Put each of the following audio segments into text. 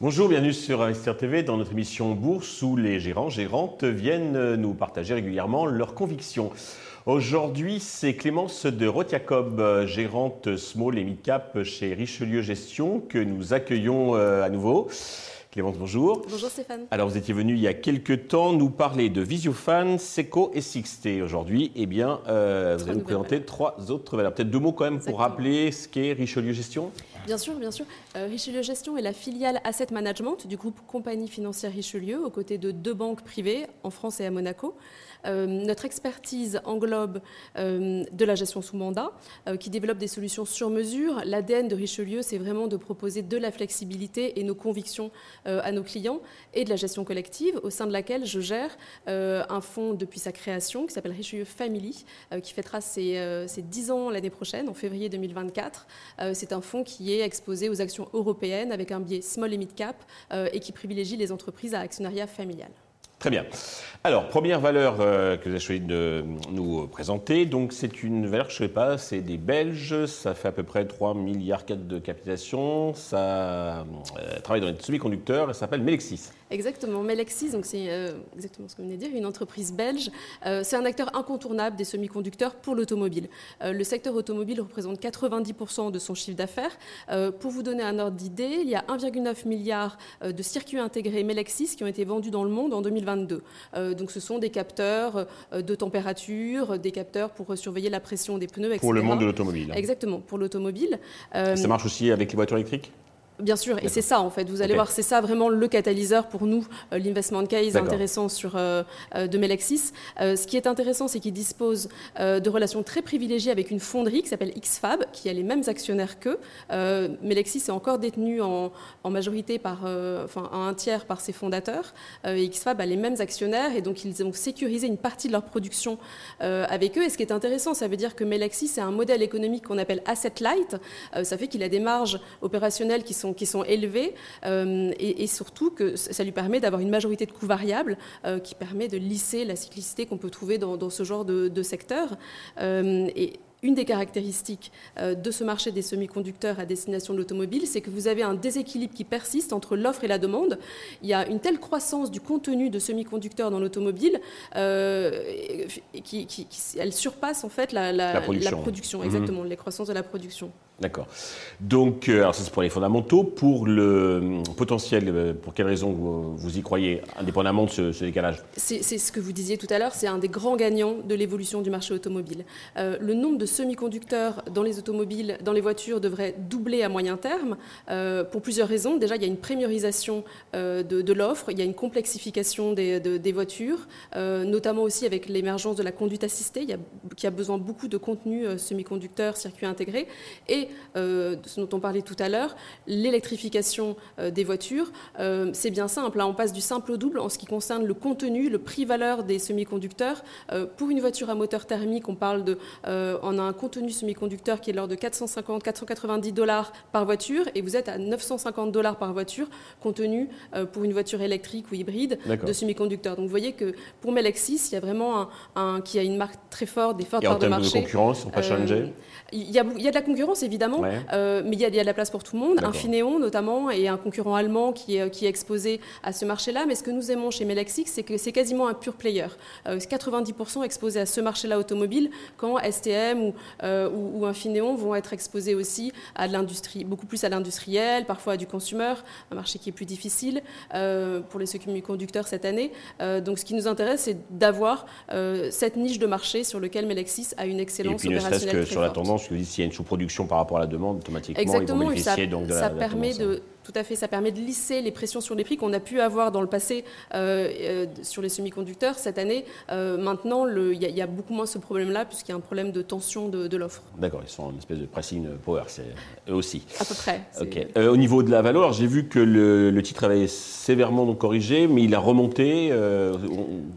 Bonjour, bienvenue sur Investir TV dans notre émission Bourse où les gérants, gérantes viennent nous partager régulièrement leurs convictions. Aujourd'hui, c'est Clémence de Rotiacob, gérante small et mid-cap chez Richelieu Gestion, que nous accueillons euh, à nouveau. Clémence, bonjour. Bonjour Stéphane. Alors, vous étiez venu il y a quelques temps nous parler de Visiofan, Seco et Sixte. Aujourd'hui, eh bien, euh, vous allez nous présenter trois autres valeurs. Peut-être deux mots quand même pour rappeler ce qu'est Richelieu Gestion? Bien sûr, bien sûr. Euh, Richelieu Gestion est la filiale Asset Management du groupe Compagnie Financière Richelieu, aux côtés de deux banques privées en France et à Monaco. Euh, notre expertise englobe euh, de la gestion sous mandat, qui développe des solutions sur mesure. L'ADN de Richelieu, c'est vraiment de proposer de la flexibilité et nos convictions à nos clients et de la gestion collective, au sein de laquelle je gère un fonds depuis sa création qui s'appelle Richelieu Family, qui fêtera ses, ses 10 ans l'année prochaine, en février 2024. c'est un fonds qui est exposé aux actions européennes avec un biais small et mid cap et qui privilégie les entreprises à actionnariat familial. Très bien. Alors, première valeur euh, que vous avez choisi de nous présenter, donc c'est une valeur, je ne sais pas, c'est des Belges, ça fait à peu près 3 milliards de capitalisation, ça euh, travaille dans les semi-conducteurs, ça s'appelle Melexis. Exactement, Melexis, donc c'est euh, exactement ce que vous venez de dire, une entreprise belge. c'est un acteur incontournable des semi-conducteurs pour l'automobile. le secteur automobile représente 90% de son chiffre d'affaires. pour vous donner un ordre d'idée, il y a 1,9 milliard de circuits intégrés Melexis qui ont été vendus dans le monde en 2022. donc ce sont des capteurs de température, des capteurs pour surveiller la pression des pneus, etc. Pour le monde de l'automobile. Exactement, pour l'automobile. Ça marche aussi avec les voitures électriques? Bien sûr, et c'est ça en fait. Vous allez voir, c'est ça vraiment le catalyseur pour nous, euh, l'investment case intéressant sur euh, euh, de Melexis. ce qui est intéressant, c'est qu'il dispose de relations très privilégiées avec une fonderie qui s'appelle XFAB, qui a les mêmes actionnaires qu'eux. Melexis est encore détenu en, majorité par, enfin, à un tiers par ses fondateurs. XFAB a les mêmes actionnaires et donc ils ont sécurisé une partie de leur production avec eux. Et ce qui est intéressant, ça veut dire que Melexis c'est un modèle économique qu'on appelle asset light. ça fait qu'il a des marges opérationnelles qui sont qui sont élevés euh, et, surtout que ça lui permet d'avoir une majorité de coûts variables euh, qui permet de lisser la cyclicité qu'on peut trouver dans, ce genre de, secteur. Euh, et une des caractéristiques de ce marché des semi-conducteurs à destination de l'automobile, c'est que vous avez un déséquilibre qui persiste entre l'offre et la demande. Il y a une telle croissance du contenu de semi-conducteurs dans l'automobile qui, elle surpasse en fait la, production. Mhm. exactement, les croissances de la production. D'accord. Donc, euh, alors ça c'est pour les fondamentaux. Pour le euh, potentiel, euh, pour quelles raisons vous, y croyez, indépendamment de ce, décalage C'est ce que vous disiez tout à l'heure, c'est un des grands gagnants de l'évolution du marché automobile. le nombre de semi-conducteurs dans les automobiles, dans les voitures, devrait doubler à moyen terme, pour plusieurs raisons. Déjà, il y a une premierisation de, l'offre, il y a une complexification des, des voitures, notamment aussi avec l'émergence de la conduite assistée, il y a, qui a besoin beaucoup de contenu semi-conducteurs, circuits intégrés, et euh, ce dont on parlait tout à l'heure, l'électrification euh, des voitures. Euh, c'est bien simple, là on passe du simple au double en ce qui concerne le contenu, le prix-valeur des semi-conducteurs. pour une voiture à moteur thermique, on parle de, on a un contenu semi-conducteur qui est l'ordre de 450-490 dollars par voiture et vous êtes à 950 dollars par voiture contenu pour une voiture électrique ou hybride de semi-conducteurs. Donc vous voyez que pour Melexis, il y a vraiment un, qui a une marque très forte, des fortes parts de marché. de concurrence, on peut changer il y, a, il y, a, de la concurrence évidemment, euh, mais il y, a, il y, a, de la place pour tout le monde. Infineon notamment et un concurrent allemand qui est, qui est exposé à ce marché-là. Mais ce que nous aimons chez Melexix, c'est que c'est quasiment un pur player. 90% euh, exposés à ce marché-là automobile, quand STM ou, euh, ou, ou, Infineon vont être exposés aussi à l'industrie, beaucoup plus à l'industriel, parfois à du consumer, un marché qui est plus difficile pour les semi-conducteurs cette année. donc ce qui nous intéresse, c'est d'avoir cette niche de marché sur lequel Melexis a une excellence et puis, opérationnelle. Ne que sur la tendance s'il y a une sous-production par rapport à la demande, automatiquement, Exactement, ils vont bénéficier ça, donc de ça la, permet de, tout à fait, ça permet de lisser les pressions sur les prix qu'on a pu avoir dans le passé euh, euh, sur les semi-conducteurs. Cette année, euh, maintenant, il y, a beaucoup moins ce problème-là puisqu'il y a un problème de tension de, l'offre. D'accord, ils sont en espèce de pricing power, c'est eux aussi. À peu près. Au niveau de la valeur, j'ai vu que le, titre avait sévèrement corrigé, mais il a remonté.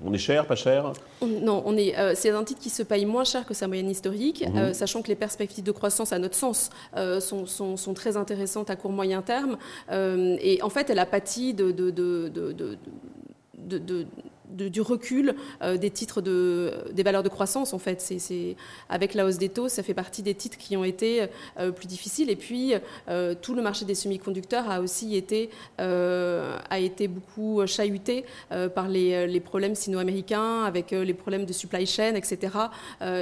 On, est cher, pas cher? Non, on est. c'est un titre qui se paye moins cher que sa moyenne historique, mhm. sachant que les perspectives de croissance, à notre sens, sont, sont, sont, très intéressantes à court moyen terme. Euh, et en fait, elle a pâti du recul des titres de, des valeurs de croissance, en fait. C'est, avec la hausse des taux, ça fait partie des titres qui ont été plus difficiles. Et puis, tout le marché des semi-conducteurs a aussi été, a été beaucoup chahuté par les, les problèmes sino-américains, avec les problèmes de supply chain, etc.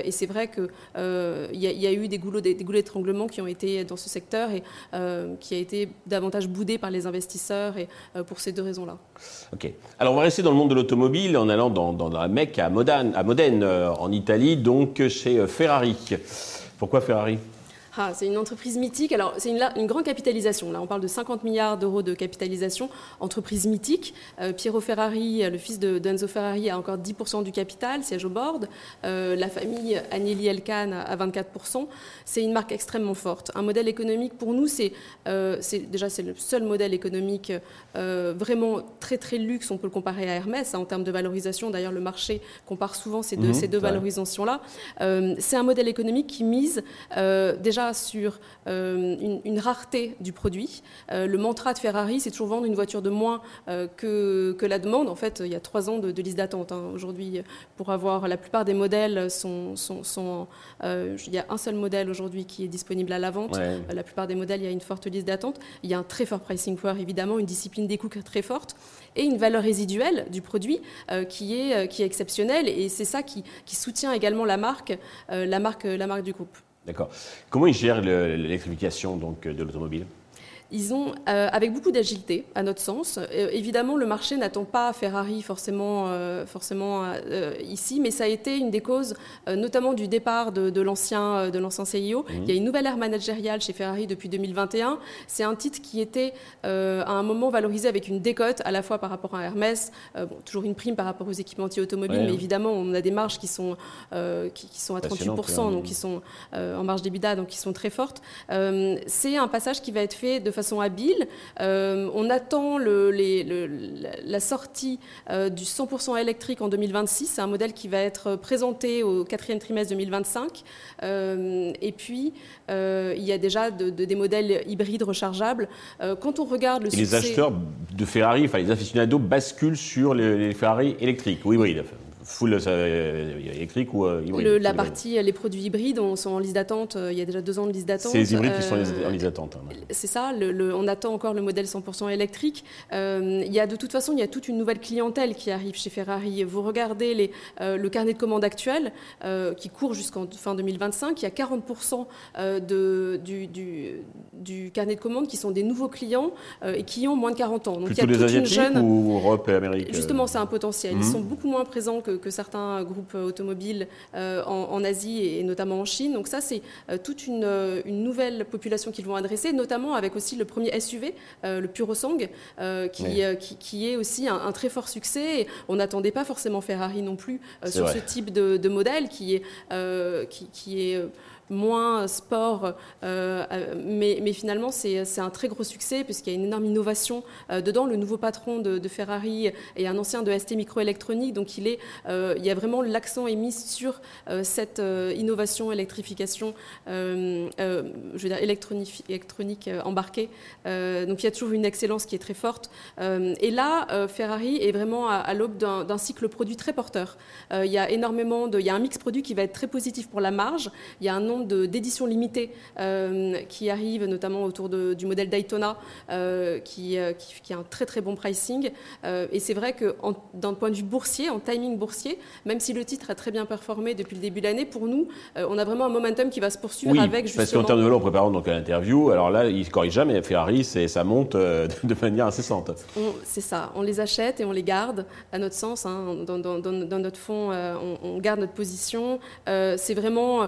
et c'est vrai qu'il y, y, a eu des goulots, des, d'étranglement qui ont été dans ce secteur et qui a été davantage boudé par les investisseurs et pour ces deux raisons-là. Ok. Alors on va rester dans le monde de l'automobile en allant dans, dans, la Mecque à Modane, à Modène en Italie, donc chez Ferrari. Pourquoi Ferrari? Ah, c'est une entreprise mythique. Alors, c'est une, grande capitalisation. Là, on parle de 50 milliards d'euros de capitalisation. Entreprise mythique. Euh, Piero Ferrari, le fils de d'Enzo Ferrari, a encore 10% du capital, siège au board. Euh, la famille Agnelli Elkann a 24%. C'est une marque extrêmement forte. Un modèle économique, pour nous, c'est euh, déjà c'est le seul modèle économique vraiment très très luxe. On peut le comparer à Hermès hein, en termes de valorisation. D'ailleurs, le marché compare souvent ces deux, mhm, ces deux valorisations-là. c'est un modèle économique qui mise déjà sur euh, une, rareté du produit. Euh, le mantra de Ferrari, c'est toujours vendre une voiture de moins euh, que, que, la demande. En fait, il y a trois ans de, liste d'attente. Hein. Aujourd'hui, pour avoir la plupart des modèles, sont, sont, il y a un seul modèle aujourd'hui qui est disponible à la vente. La plupart des modèles, il y a une forte liste d'attente. Il y a un très fort pricing power, évidemment, une discipline des coûts très forte et une valeur résiduelle du produit qui, est, qui est exceptionnelle. Et c'est ça qui, qui, soutient également la marque, la marque, la marque du groupe. D'accord. Comment ils gèrent l'électrification donc de l'automobile? Ils ont, euh, avec beaucoup d'agilité, à notre sens. Euh, évidemment, le marché n'attend pas Ferrari forcément, euh, forcément ici, mais ça a été une des causes, notamment du départ de, de l'ancien CIO. Mhm. Il y a une nouvelle ère managériale chez Ferrari depuis 2021. C'est un titre qui était à un moment valorisé avec une décote, à la fois par rapport à Hermès, bon, toujours une prime par rapport aux équipementiers automobiles, mais évidemment, on a des marges qui sont, qui, qui, sont à 38%, donc qui sont en marge d'EBITDA, donc qui sont très fortes. C'est un passage qui va être fait de façon habile. Euh, on attend le, la sortie euh, du 100% électrique en 2026. C'est un modèle qui va être présenté au quatrième trimestre 2025. Euh, et puis, il y a déjà des modèles hybrides rechargeables. quand on regarde le Les acheteurs de Ferrari, enfin les aficionados, basculent sur les, les Ferrari électriques ou hybrides full euh, électrique ou euh, hybride La partie, les produits hybrides on, sont en liste d'attente. Euh, il y a déjà deux ans de liste d'attente. C'est les hybrides qui sont en liste d'attente. Hein. C'est ça. Le, on attend encore le modèle 100% électrique. il y a de toute façon, il y a toute une nouvelle clientèle qui arrive chez Ferrari. Vous regardez les, le carnet de commandes actuel qui court jusqu'en fin 2025. Il y a 40% de, du, du, du, carnet de commandes qui sont des nouveaux clients et qui ont moins de 40 ans. Donc Plutôt il y a toute une jeune... ou Europe et Amérique Justement, c'est un potentiel. Ils mhm. sont beaucoup moins présents que que, certains groupes automobiles euh, en, Asie et notamment en Chine. Donc ça, c'est euh, toute euh, une, nouvelle population qu'ils vont adresser, notamment avec aussi le premier SUV, le Purosang, qui, qui, est aussi un, très fort succès. on n'attendait pas forcément Ferrari non plus sur ce type de, modèle qui est, qui, qui est moins sport, euh, mais, mais, finalement c'est un très gros succès puisqu'il y a une énorme innovation euh, dedans. Le nouveau patron de, Ferrari est un ancien de ST Microélectronique, donc il, euh, y a vraiment l'accent est mis sur cette innovation, électrification, je veux dire électronique, embarquée. donc il y a toujours une excellence qui est très forte. et là, Ferrari est vraiment à, l'aube d'un cycle produit très porteur. il y a énormément de, il y a un mix produit qui va être très positif pour la marge. Il y a un nombre d'éditions limitées euh, qui arrivent, notamment autour du modèle Daytona, euh, qui, euh, qui, qui, a un très très bon pricing. et c'est vrai que d'un point de vue boursier, en timing boursier, même si le titre a très bien performé depuis le début de l'année, pour nous, on a vraiment un momentum qui va se poursuivre avec justement... parce qu'en termes de valeur, en préparant donc à l'interview, alors là, il ne corrige jamais. Ferrari, ça monte de manière incessante. C'est ça. On les achète et on les garde, à notre sens. Hein, dans, dans, dans, notre fonds, on, on, garde notre position. c'est vraiment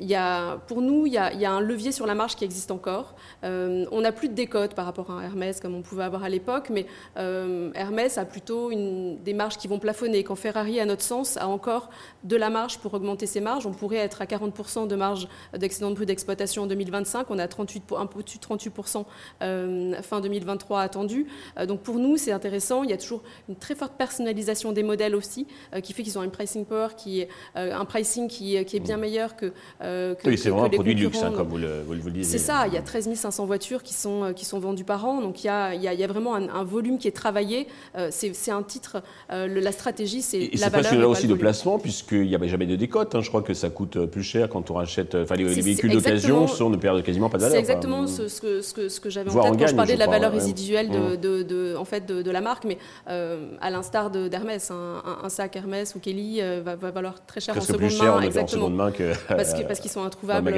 y a, pour nous, il y, a, il y, a, un levier sur la marge qui existe encore. Euh, on n'a plus de décote par rapport à Hermès comme on pouvait avoir à l'époque, mais euh, Hermès a plutôt une, des marges qui vont plafonner. Quand Ferrari, à notre sens, a encore de la marge pour augmenter ses marges, on pourrait être à 40% de marge d'excédent de brut d'exploitation en 2025. On a 38, un peu au-dessus de 38% euh, fin 2023 attendu. donc pour nous, c'est intéressant. Il y a toujours une très forte personnalisation des modèles aussi, qui fait qu'ils ont un pricing power qui est un pricing qui, qui est bien meilleur que oui, c'est vraiment un produit de luxe, hein, comme vous le, vous le disiez. C'est ça, il y a 13 500 voitures qui sont, qui sont vendues par an, donc il y a, il y a, vraiment un, volume qui est travaillé. c'est un titre, la stratégie, c'est la valeur. C'est là aussi de placement, puisqu'il n'y avait jamais de décote. Hein. Je crois que ça coûte plus cher quand on rachète. Enfin, les, véhicules d'occasion sont ne perdent quasiment pas de valeur. C'est exactement ce, ce, ce, ce que j'avais en tête quand je parlais de la valeur résiduelle de, de, de, en fait, de, la marque, mais à l'instar d'Hermès, un, un, sac Hermès ou Kelly va, va, valoir très cher en seconde plus cher main. exactement. En seconde main que, parce qu'ils sont introuvables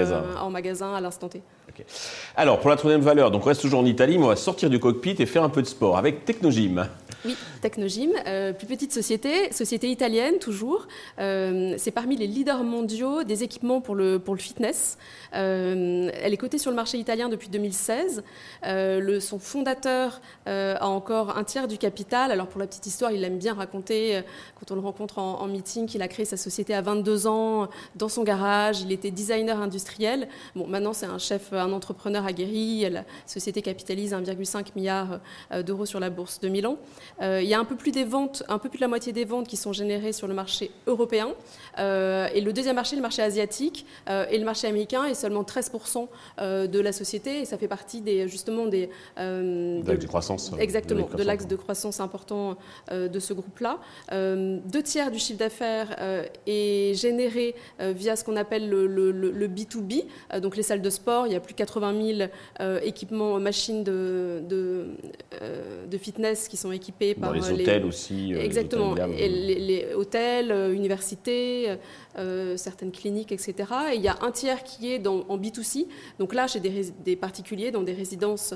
en magasin, à l'instant T. Alors, pour la troisième valeur, donc on reste toujours en Italie, mais on va sortir du cockpit et faire un peu de sport avec Technogym. Oui, Technogym, euh, plus petite société, société italienne toujours. Euh, c'est parmi les leaders mondiaux des équipements pour le, fitness. Euh, elle est cotée sur le marché italien depuis 2016. Le, son fondateur a encore un tiers du capital. Alors pour la petite histoire, il aime bien raconter, quand on le rencontre en, en meeting, qu'il a créé sa société à 22 ans dans son garage. Il était designer industriel. Bon, maintenant c'est un chef, un entrepreneur aguerri. La société capitalise 1,5 milliard d'euros sur la bourse de Milan. Euh, il y a un peu plus des ventes, un peu plus de la moitié des ventes qui sont générées sur le marché européen. Euh, et le deuxième marché, le marché asiatique, euh, et le marché américain est seulement 13% de la société. Et ça fait partie des, justement des... de, croissance. Exactement, de l'axe de croissance important de ce groupe-là. deux tiers du chiffre d'affaires est généré via ce qu'on appelle le, le, B2B, donc les salles de sport. Il y a plus de 80 000 équipements, machines de, de, de fitness qui sont par les hôtels aussi. Euh, exactement, les, les, hôtels, euh, universités, euh, certaines cliniques, etc. Et il y a un tiers qui est dans, en B2C, donc là chez des, des particuliers, dans des résidences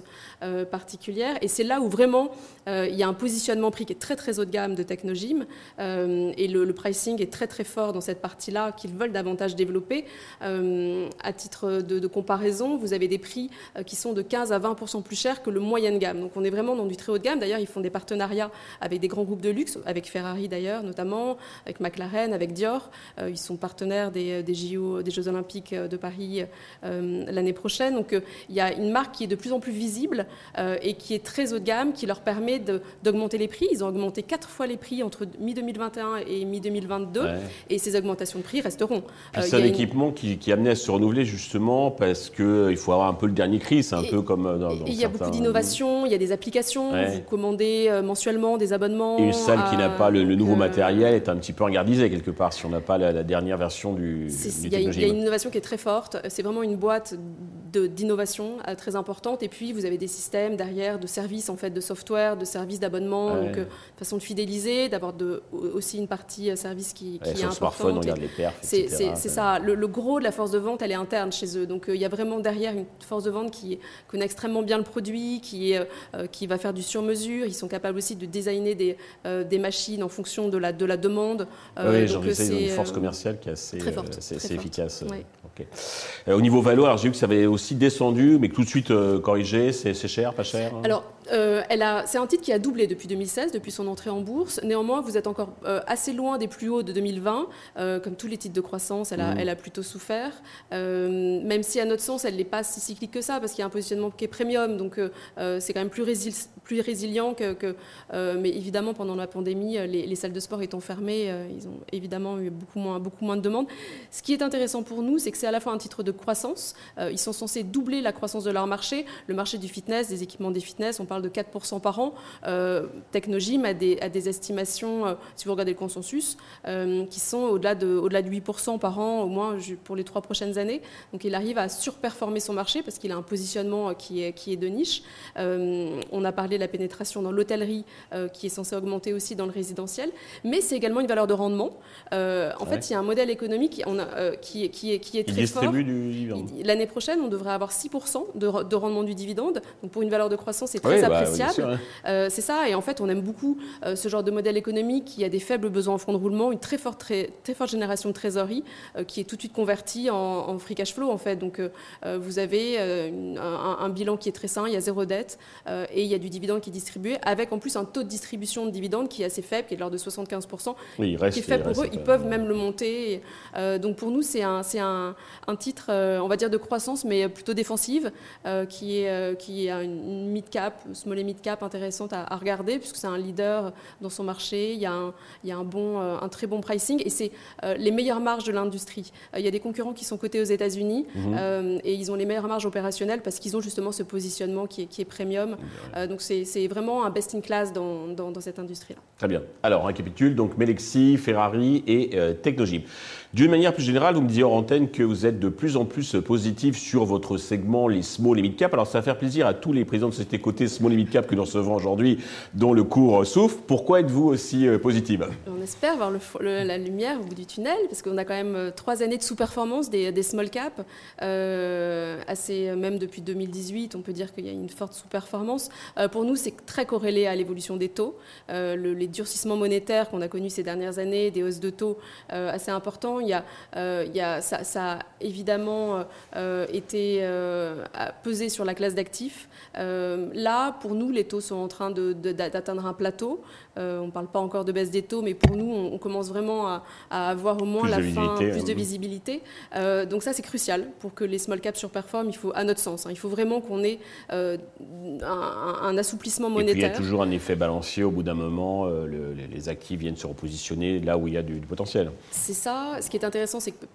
particulières. Et c'est là où vraiment il y a un positionnement prix qui est très très haut de gamme de Technogym. et le, pricing est très très fort dans cette partie-là qu'ils veulent davantage développer. à titre de, de, comparaison, vous avez des prix qui sont de 15 à 20% plus chers que le moyen gamme. Donc on est vraiment dans du très haut de gamme. D'ailleurs, ils font des partenariats avec des grands groupes de luxe, avec Ferrari d'ailleurs notamment, avec McLaren, avec Dior. Euh, ils sont partenaires des, des, JO, des Jeux Olympiques euh, de Paris euh, l'année prochaine. Donc il y a une marque qui est de plus en plus visible et qui est très haut de gamme, qui leur permet d'augmenter les prix. Ils ont augmenté quatre fois les prix entre mi-2021 et mi-2022 et ces augmentations de prix resteront. C'est un équipement qui, qui est amené à se renouveler justement parce qu'il faut avoir un peu le dernier cri. C'est un peu comme dans, dans Il y a beaucoup d'innovations, il y a des applications. Vous commandez mensuellement des abonnements. une salle qui n'a pas le, nouveau matériel est un petit peu regardisée quelque part si on n'a pas la, dernière version du. Il y, a une innovation qui est très forte. C'est vraiment une boîte d'innovation euh, très importante. Et puis vous avez des systèmes derrière de services en fait, de software, de services d'abonnement, donc euh, façon de fidéliser, d'avoir aussi une partie euh, service qui, qui est importante. smartphone, on regarde les perfs. C'est ça. Le, gros de la force de vente, elle est interne chez eux. Donc il y a vraiment derrière une force de vente qui connaît extrêmement bien le produit, qui, est, qui va faire du sur-mesure. Ils sont capables aussi de designer des, euh, des machines en fonction de la, de la demande. Euh, oui, donc c'est une force commerciale qui est assez, très forte, euh, efficace. au niveau valeur, j'ai vu que ça avait aussi descendu, mais que tout de suite corrigé. C'est cher, pas cher hein? Alors, euh, c'est un titre qui a doublé depuis 2016, depuis son entrée en bourse. Néanmoins, vous êtes encore euh, assez loin des plus hauts de 2020. Euh, comme tous les titres de croissance, elle a, mmh. plutôt souffert. même si, à notre sens, elle n'est pas si cyclique que ça, parce qu'il y a un positionnement qui est premium. Donc, c'est quand même plus, résilient que. mais évidemment, pendant la pandémie, les, salles de sport étant fermées, ils ont évidemment eu beaucoup moins, beaucoup moins de demandes. Ce qui est intéressant pour nous, c'est que c'est à la fois un titre de croissance. ils sont censés doubler la croissance de leur marché. Le marché du fitness, des équipements des fitness, on de 4% par an. Euh, Technogym a des, des estimations, euh, si vous regardez le consensus, euh, qui sont au-delà de, au -delà de 8% par an, au moins pour les trois prochaines années. Donc il arrive à surperformer son marché parce qu'il a un positionnement qui est, qui est de niche. on a parlé de la pénétration dans l'hôtellerie qui est censée augmenter aussi dans le résidentiel, mais c'est également une valeur de rendement. en fait, il y a un modèle économique on a, qui, qui, est, qui est très fort. L'année prochaine, on devrait avoir 6% de, de, rendement du dividende. Donc pour une valeur de croissance, c'est très bah, appréciable. Euh, c'est ça, et en fait, on aime beaucoup euh, ce genre de modèle économique qui a des faibles besoins en fonds de roulement, une très forte, très, très forte génération de trésorerie euh, qui est tout de suite convertie en, free cash flow, en fait. Donc, vous avez un, bilan qui est très sain, il y a zéro dette, et il y a du dividende qui est distribué, avec en plus un taux de distribution de dividendes qui est assez faible, qui est de l'ordre de 75%, qui est faible pour eux. Ils peuvent même le monter. donc, pour nous, c'est un, un, un, titre, on va dire, de croissance, mais est plutôt défensive, qui, est, qui a une mid-cap, small et mid-cap intéressante à, regarder, puisque c'est un leader dans son marché, il y a un, il y a un, bon, un très bon pricing, et c'est les meilleures marges de l'industrie. il y a des concurrents qui sont cotés aux États-Unis, mhm. et ils ont les meilleures marges opérationnelles parce qu'ils ont justement ce positionnement qui est, qui est premium. donc c'est vraiment un best-in-class dans, dans, dans cette industrie-là. Très bien. Alors, on récapitule, donc Melexi, Ferrari et euh, Technogym. D'une manière plus générale, vous me disiez hors antenne que vous êtes de plus en plus positif sur votre segment, les small et mid cap. Alors ça va faire plaisir à tous les présidents de sociétés cotées small et mid cap que nous recevons aujourd'hui, dont le cours souffre. Pourquoi êtes-vous aussi euh, positive? On espère voir la lumière au bout du tunnel, parce qu'on a quand même euh, trois années de sous-performance des, small cap, euh, assez même depuis 2018. On peut dire qu'il y a une forte sous-performance. pour nous, c'est très corrélé à l'évolution des taux. les durcissements monétaires qu'on a connus ces dernières années, des hausses de taux assez importants il y a, euh, il y a, ça, a évidemment euh, euh, été pesé sur la classe d'actifs. là, pour nous, les taux sont en train d'atteindre un plateau. on ne parle pas encore de baisse des taux, mais pour nous, on, commence vraiment à, avoir au moins la fin, plus de visibilité. donc ça, c'est crucial pour que les small caps surperforment. Il faut, à notre sens, hein, il faut vraiment qu'on ait un, assouplissement monétaire. Et puis, il y a toujours un effet balancier au bout d'un moment. les, actifs viennent se repositionner là où il y a du, du potentiel. C'est ça. Ce qui est intéressant, c'est que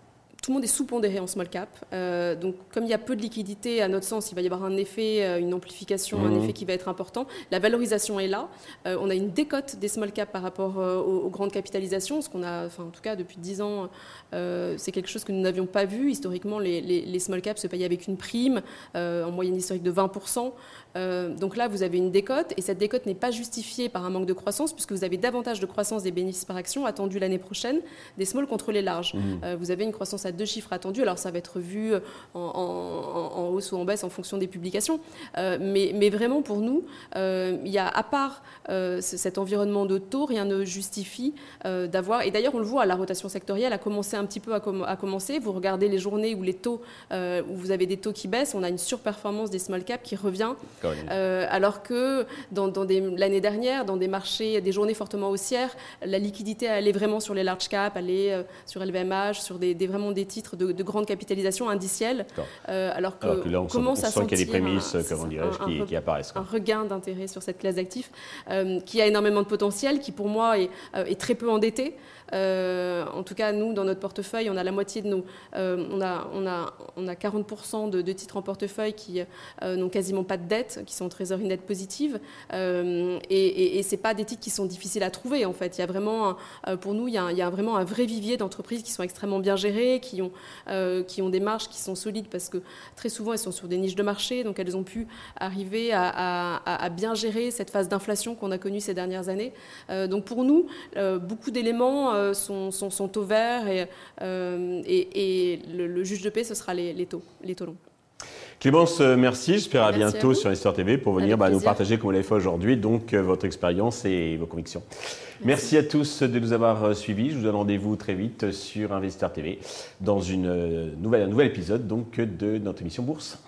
tout le monde est sous-pondéré en small cap. Euh, donc, comme il y a peu de liquidité, à notre sens, il va y avoir un effet, euh, une amplification, un mmh. effet qui va être important. La valorisation est là. Euh, on a une décote des small cap par rapport aux, grandes capitalisations, ce qu'on a, enfin, en tout cas, depuis 10 ans, c'est quelque chose que nous n'avions pas vu. Historiquement, les, les, small caps se payaient avec une prime, en moyenne historique de 20%. Euh, donc là, vous avez une décote, et cette décote n'est pas justifiée par un manque de croissance, puisque vous avez davantage de croissance des bénéfices par action attendue l'année prochaine, des small contre les larges. Mmh. Euh, vous avez une croissance à deux chiffres attendue, alors ça va être vu en, hausse ou en baisse en fonction des publications, euh, mais, vraiment pour nous, il y a à part cet environnement de taux, rien ne justifie d'avoir, et d'ailleurs on le voit, la rotation sectorielle a commencé un petit peu à, à commencer, vous regardez les journées où les taux, où vous avez des taux qui baissent, on a une surperformance des small caps qui revient. Euh, alors que dans, l'année dernière, dans des marchés, des journées fortement haussières, la liquidité allait vraiment sur les large caps, allait euh, sur LVMH, sur des, vraiment des titres de, grande capitalisation indicielle. Euh, alors que, alors là, on commence à sentir qu'il y a des prémices, comment dirais-je, qui, apparaissent. Un regain d'intérêt sur cette classe d'actifs qui a énormément de potentiel, qui pour moi est, est très peu endetté. Euh, en tout cas, nous, dans notre portefeuille, on a la moitié de nos. Euh, on, a, on, a, on a 40% de, titres en portefeuille qui euh, n'ont quasiment pas de dette, qui sont en trésorerie nette positive. et, et, et ce pas des titres qui sont difficiles à trouver, en fait. Il y a vraiment, pour nous, il y a, vraiment un vrai vivier d'entreprises qui sont extrêmement bien gérées, qui ont, qui ont des marges qui sont solides parce que très souvent, elles sont sur des niches de marché, donc elles ont pu arriver à bien gérer cette phase d'inflation qu'on a connue ces dernières années. donc pour nous, beaucoup d'éléments euh, sont, au vert et, euh, et, le, juge de paix, ce sera les, taux, les taux longs. Clémence, euh, merci. J'espère à bientôt sur Histoire TV pour venir bah, nous partager, comme vous l'avez fait aujourd'hui, donc votre expérience et vos convictions. Merci. à tous de nous avoir suivis. Je vous donne rendez-vous très vite sur Investor TV dans une nouvelle, un nouvel épisode donc, de notre émission Bourse.